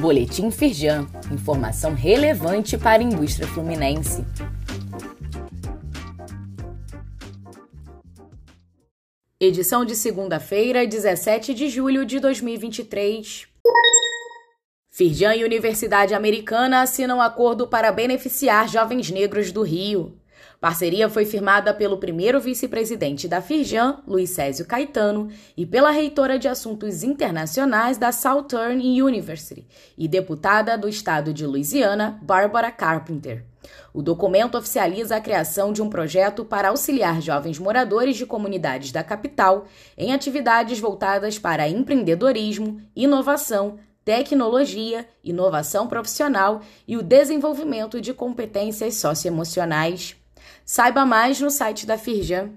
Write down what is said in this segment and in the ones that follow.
Boletim Firjan, informação relevante para a indústria fluminense. Edição de segunda-feira, 17 de julho de 2023. Firjan e Universidade Americana assinam acordo para beneficiar jovens negros do Rio. Parceria foi firmada pelo primeiro vice-presidente da Firjan, Luiz Césio Caetano, e pela reitora de Assuntos Internacionais da Southern University e deputada do estado de Louisiana, Barbara Carpenter. O documento oficializa a criação de um projeto para auxiliar jovens moradores de comunidades da capital em atividades voltadas para empreendedorismo, inovação, tecnologia, inovação profissional e o desenvolvimento de competências socioemocionais. Saiba mais no site da Firjan.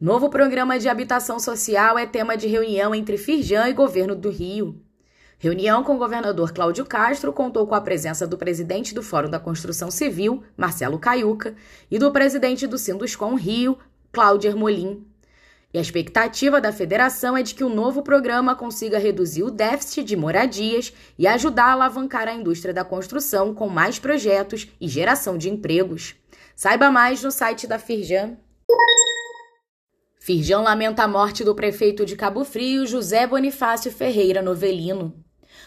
Novo programa de habitação social é tema de reunião entre Firjan e Governo do Rio. Reunião com o governador Cláudio Castro contou com a presença do presidente do Fórum da Construção Civil, Marcelo Caiuca, e do presidente do Sinduscom Rio, Cláudio Ermolim. E a expectativa da federação é de que o novo programa consiga reduzir o déficit de moradias e ajudar a alavancar a indústria da construção com mais projetos e geração de empregos. Saiba mais no site da Firjan. Firjan lamenta a morte do prefeito de Cabo Frio, José Bonifácio Ferreira Novelino.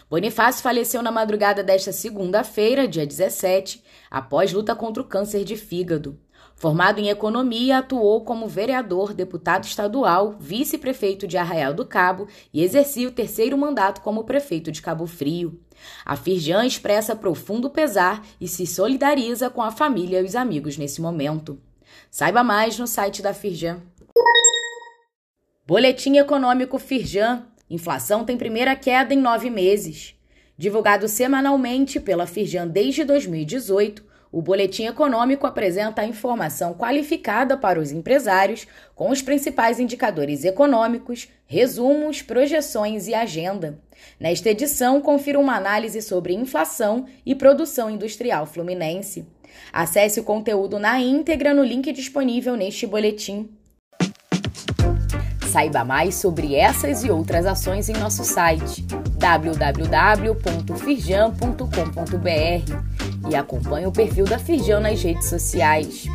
Bonifácio faleceu na madrugada desta segunda-feira, dia 17, após luta contra o câncer de fígado. Formado em economia, atuou como vereador, deputado estadual, vice-prefeito de Arraial do Cabo e exercia o terceiro mandato como prefeito de Cabo Frio. A Firjan expressa profundo pesar e se solidariza com a família e os amigos nesse momento. Saiba mais no site da Firjan. Boletim Econômico Firjan. Inflação tem primeira queda em nove meses. Divulgado semanalmente pela Firjan desde 2018, o Boletim Econômico apresenta informação qualificada para os empresários com os principais indicadores econômicos, resumos, projeções e agenda. Nesta edição, confira uma análise sobre inflação e produção industrial fluminense. Acesse o conteúdo na íntegra no link disponível neste boletim. Saiba mais sobre essas e outras ações em nosso site www.firjan.com.br e acompanhe o perfil da Firjan nas redes sociais.